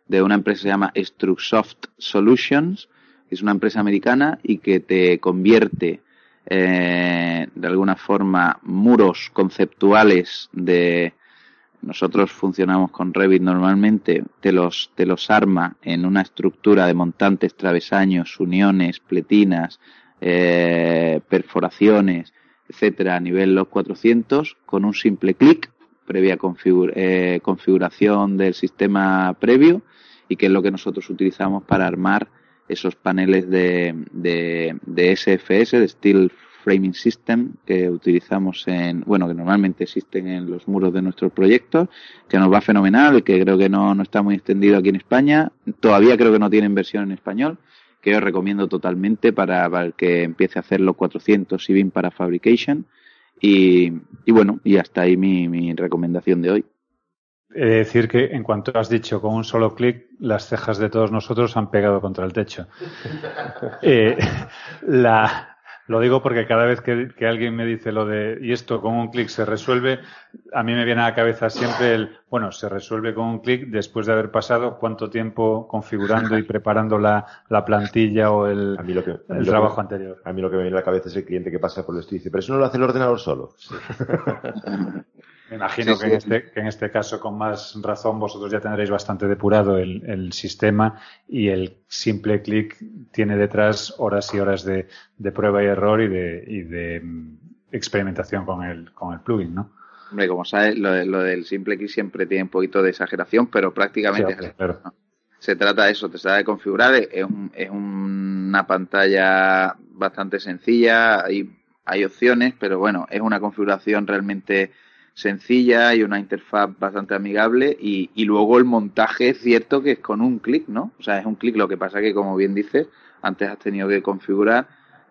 de una empresa que se llama Strucsoft Solutions, que es una empresa americana y que te convierte eh, de alguna forma muros conceptuales de nosotros funcionamos con Revit normalmente, te los, los arma en una estructura de montantes, travesaños, uniones, pletinas, eh, perforaciones, etcétera, a nivel los 400 con un simple clic, previa eh, configuración del sistema previo y que es lo que nosotros utilizamos para armar esos paneles de, de, de SFS, de Steel Framing System, que utilizamos en, bueno, que normalmente existen en los muros de nuestros proyectos, que nos va fenomenal, que creo que no, no está muy extendido aquí en España. Todavía creo que no tienen versión en español, que yo recomiendo totalmente para, para el que empiece a hacer los 400 y BIM para Fabrication. Y, y bueno, y hasta ahí mi, mi recomendación de hoy. He de decir que en cuanto has dicho con un solo clic, las cejas de todos nosotros han pegado contra el techo. *laughs* Eh, la, lo digo porque cada vez que, alguien me dice lo de, y esto con un clic se resuelve, a mí me viene a la cabeza siempre el, bueno, se resuelve con un clic después de haber pasado cuánto tiempo configurando y preparando la, la plantilla o el, el trabajo anterior. A mí lo que me viene a la cabeza es el cliente que pasa por el esto y dice, pero eso no lo hace el ordenador solo. Me *laughs* imagino que, En este, que en este caso, con más razón, vosotros ya tendréis bastante depurado el, el sistema y el simple clic tiene detrás horas y horas de, de prueba y error y de, y de mm, experimentación con el, con el plugin, ¿no? Hombre, como sabes, lo, lo del simple clic siempre tiene un poquito de exageración, pero prácticamente se trata de eso, te trata de configurar, es, un, es una pantalla bastante sencilla, hay, hay opciones, pero bueno, es una configuración realmente sencilla y una interfaz bastante amigable y, y luego el montaje es cierto que es con un clic, ¿no? O sea, es un clic, lo que pasa que como bien dices, antes has tenido que configurar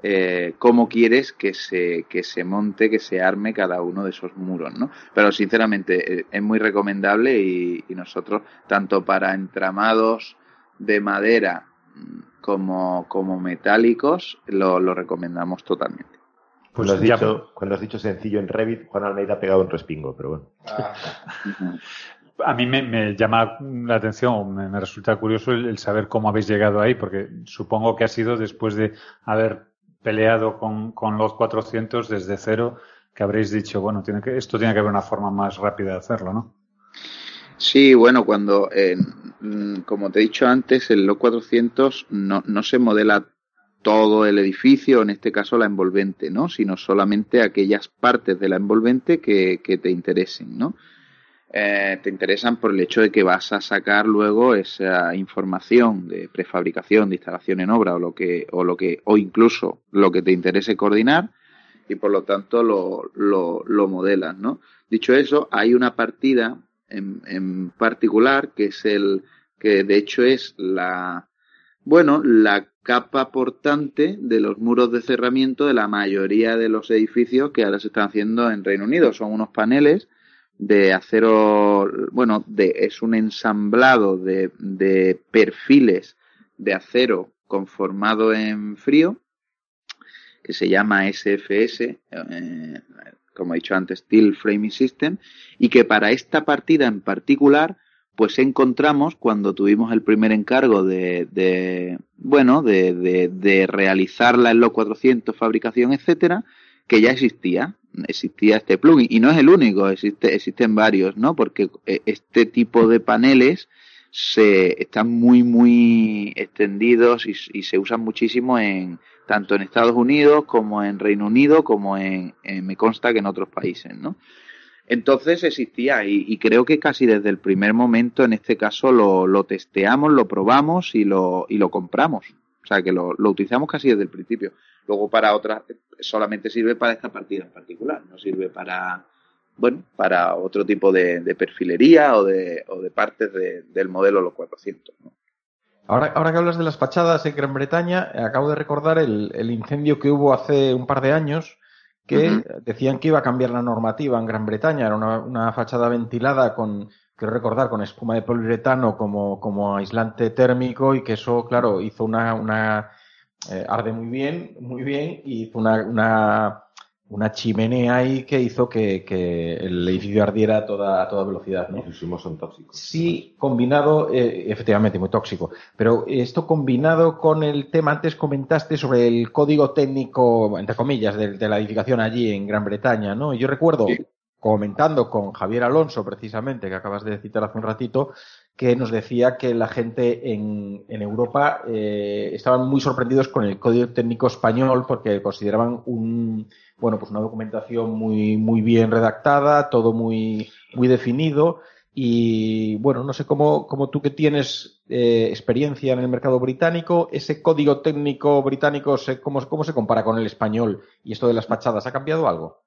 eh, cómo quieres que se, que se monte, que se arme cada uno de esos muros, ¿no? Pero sinceramente eh, es muy recomendable y, y nosotros, tanto para entramados de madera mm, como, como metálicos, lo, lo recomendamos totalmente. Pues cuando, has dicho, cuando has dicho sencillo en Revit, Juan Almeida ha pegado un respingo, pero bueno. Ah. *laughs* A mí me, llama la atención, me, resulta curioso el, saber cómo habéis llegado ahí, porque supongo que ha sido después de haber peleado con, con los 400 desde cero, que habréis dicho, bueno, tiene que, esto tiene que haber una forma más rápida de hacerlo, ¿no? Sí, bueno, cuando, eh, como te he dicho antes, el LO 400 no, no se modela todo el edificio, en este caso la envolvente, ¿no? Sino solamente aquellas partes de la envolvente que, que te interesen, ¿no? Eh, te interesan por el hecho de que vas a sacar luego esa información de prefabricación, de instalación en obra o lo que, o lo que, o incluso lo que te interese coordinar y por lo tanto lo, lo, lo modelas, ¿no? Dicho eso, hay una partida en, en particular que es el, que de hecho es la, bueno, la capa portante de los muros de cerramiento de la mayoría de los edificios que ahora se están haciendo en Reino Unido. Son unos paneles de acero, bueno, de, es un ensamblado de, de perfiles de acero conformado en frío que se llama SFS, eh, como he dicho antes, Steel Framing System, y que para esta partida en particular pues encontramos cuando tuvimos el primer encargo de, de bueno, de, de, de, realizarla en los 400, fabricación, etcétera, que ya existía, existía este plugin. Y no es el único, existe, existen varios, ¿no? Porque eh, este tipo de paneles se están muy, muy extendidos y, se usan muchísimo en, tanto en Estados Unidos como en Reino Unido, como en, en me consta que en otros países, ¿no? Entonces existía y, creo que casi desde el primer momento, en este caso, lo, lo testeamos, lo probamos y lo, y lo compramos. O sea, que lo, lo, utilizamos casi desde el principio. Luego para otras, solamente sirve para esta partida en particular, no sirve para, bueno, para otro tipo de, de perfilería o de, o de partes de, del modelo los 400. ¿no? Ahora, ahora que hablas de las fachadas en Gran Bretaña, acabo de recordar el, el incendio que hubo hace un par de años que decían que iba a cambiar la normativa en Gran Bretaña. Era una, una fachada ventilada con, quiero recordar, con espuma de poliuretano como, como aislante térmico y que eso, claro, hizo una, una eh, arde muy bien, muy bien, y hizo una, una una chimenea ahí que hizo que, que, el edificio ardiera a toda, a toda velocidad, ¿no? Los humos son tóxicos. Sí, combinado, eh, efectivamente, muy tóxico. Pero esto combinado con el tema, antes comentaste sobre el código técnico, entre comillas, de, de la edificación allí en Gran Bretaña, ¿no? Yo recuerdo, sí. comentando con Javier Alonso, precisamente, que acabas de citar hace un ratito, que nos decía que la gente en, en Europa eh, estaban muy sorprendidos con el código técnico español porque consideraban un bueno, pues una documentación muy, muy bien redactada, todo muy, muy definido. Y bueno, no sé cómo, cómo tú que tienes eh, experiencia en el mercado británico, ese código técnico británico, ¿cómo, ¿cómo se compara con el español? ¿Y esto de las fachadas ha cambiado algo?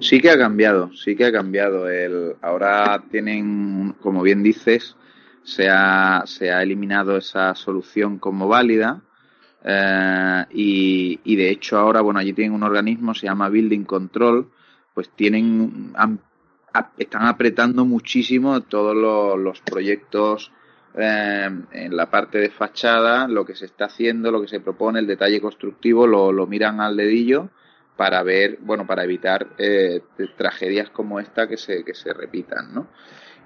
Sí que ha cambiado, sí que ha cambiado. El, ahora tienen, como bien dices, se ha, se ha eliminado esa solución como válida eh, y, de hecho ahora, bueno, allí tienen un organismo, se llama Building Control, pues tienen, están apretando muchísimo todos los, proyectos eh, en la parte de fachada, lo que se está haciendo, lo que se propone, el detalle constructivo, lo, lo miran al dedillo para ver, bueno, para evitar eh, tragedias como esta que se, que se repitan, ¿no?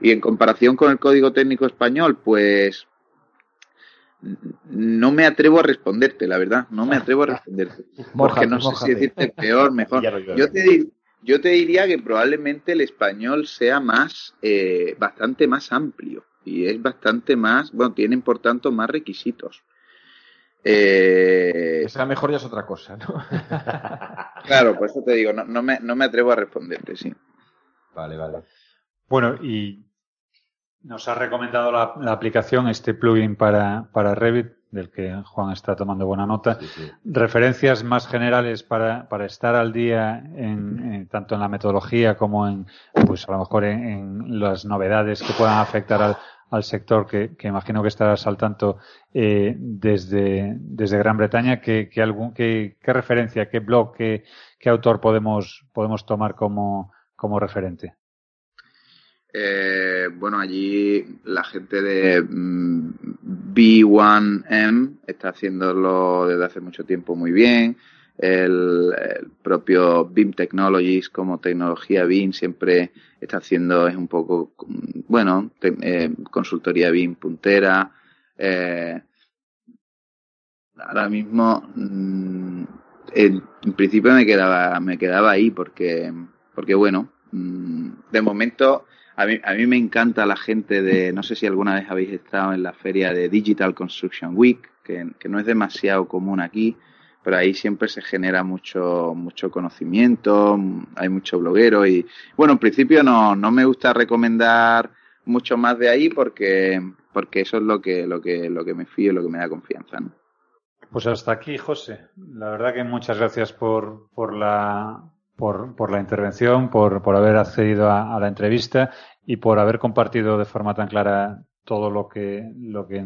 Y en comparación con el código técnico español, pues no me atrevo a responderte, la verdad, no me atrevo a responderte. Porque no sé si decirte peor, mejor. *laughs* Yo te, yo te diría que probablemente el español sea más, eh, bastante más amplio y es bastante más, bueno, tienen por tanto más requisitos. Eh... Que sea mejor ya es otra cosa, ¿no? *laughs* claro, por eso te digo, no, no, me, no me atrevo a responderte, sí. Vale, vale. Bueno, y nos ha recomendado la, la aplicación, este plugin para, para Revit, del que Juan está tomando buena nota. Referencias más generales para, para estar al día en, tanto en la metodología como en, pues a lo mejor en, las novedades que puedan afectar al, al sector, que, que, imagino que estarás al tanto eh, desde, desde Gran Bretaña. ¿Qué, qué, algún, qué, qué referencia, qué blog, qué, qué autor podemos, podemos tomar como, como referente? Eh, bueno, allí la gente de mm, B1M está haciéndolo desde hace mucho tiempo muy bien. El, propio BIM Technologies como tecnología BIM siempre está haciendo, es un poco, bueno, eh, consultoría BIM puntera. Eh, ahora mismo, mm, en, principio me quedaba, me quedaba ahí porque, porque bueno, mm, de momento a mí, a me encanta la gente de, no sé si alguna vez habéis estado en la feria de Digital Construction Week, que, no es demasiado común aquí, pero ahí siempre se genera mucho, mucho conocimiento, hay mucho bloguero y, bueno, en principio no, no me gusta recomendar mucho más de ahí porque, porque eso es lo que, lo que, lo que me fío, lo que me da confianza, Pues hasta aquí, José. La verdad que muchas gracias por, por la, por, por la intervención, por, por haber accedido a, la entrevista y por haber compartido de forma tan clara todo lo que, lo que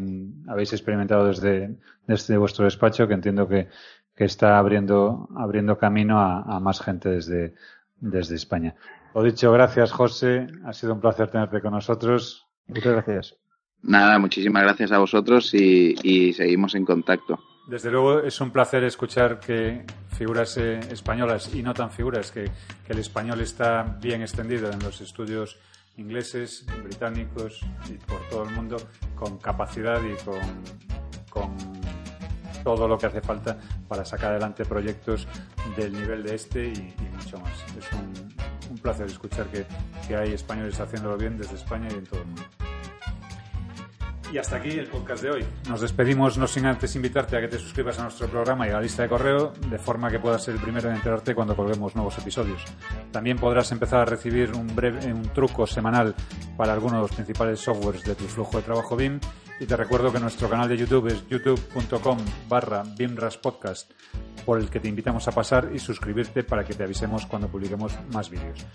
habéis experimentado desde, desde vuestro despacho, que entiendo que, que está abriendo, abriendo camino a, a, más gente desde, desde España. Lo dicho, gracias José, ha sido un placer tenerte con nosotros. Muchas gracias. Nada, muchísimas gracias a vosotros y, y seguimos en contacto. Desde luego es un placer escuchar que figuras eh, españolas y no tan figuras, que, el español está bien extendido en los estudios ingleses, británicos y por todo el mundo con capacidad y con, con todo lo que hace falta para sacar adelante proyectos del nivel de este y, mucho más. Es un, un placer escuchar que, que hay españoles haciéndolo bien desde España y en todo el mundo. Y hasta aquí el podcast de hoy. Nos despedimos no sin antes invitarte a que te suscribas a nuestro programa y a la lista de correo, de forma que puedas ser el primero en enterarte cuando colguemos nuevos episodios. También podrás empezar a recibir un, breve, un truco semanal para algunos de los principales softwares de tu flujo de trabajo BIM. Y te recuerdo que nuestro canal de YouTube es youtube.com barra BIMRASPodcast, por el que te invitamos a pasar y suscribirte para que te avisemos cuando publiquemos más vídeos.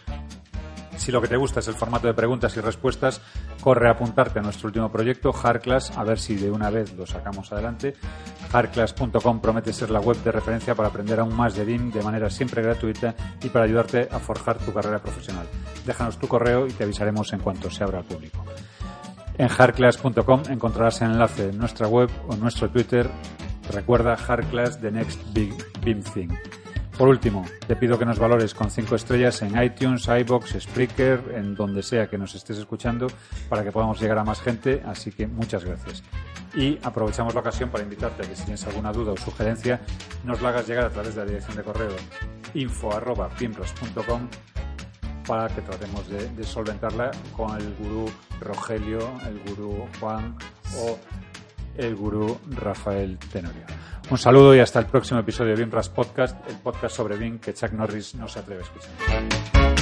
Si lo que te gusta es el formato de preguntas y respuestas, corre a apuntarte a nuestro último proyecto, Hardclass, a ver si de una vez lo sacamos adelante. Hardclass.com promete ser la web de referencia para aprender aún más de BIM de manera siempre gratuita y para ayudarte a forjar tu carrera profesional. Déjanos tu correo y te avisaremos en cuanto se abra al público. En hardclass.com encontrarás el enlace en nuestra web o en nuestro Twitter. Recuerda Hardclass The Next Big BIM Thing. Por último, te pido que nos valores con 5 estrellas en iTunes, iBox, Spreaker, en donde sea que nos estés escuchando, para que podamos llegar a más gente. Así que muchas gracias. Y aprovechamos la ocasión para invitarte a que si tienes alguna duda o sugerencia, nos la hagas llegar a través de la dirección de correo info.pimpros.com para que tratemos de, de solventarla con el gurú Rogelio, el gurú Juan o el gurú Rafael Tenorio. Un saludo y hasta el próximo episodio de BIMRAS Podcast, el podcast sobre BIM que Chuck Norris no se atreve a escuchar.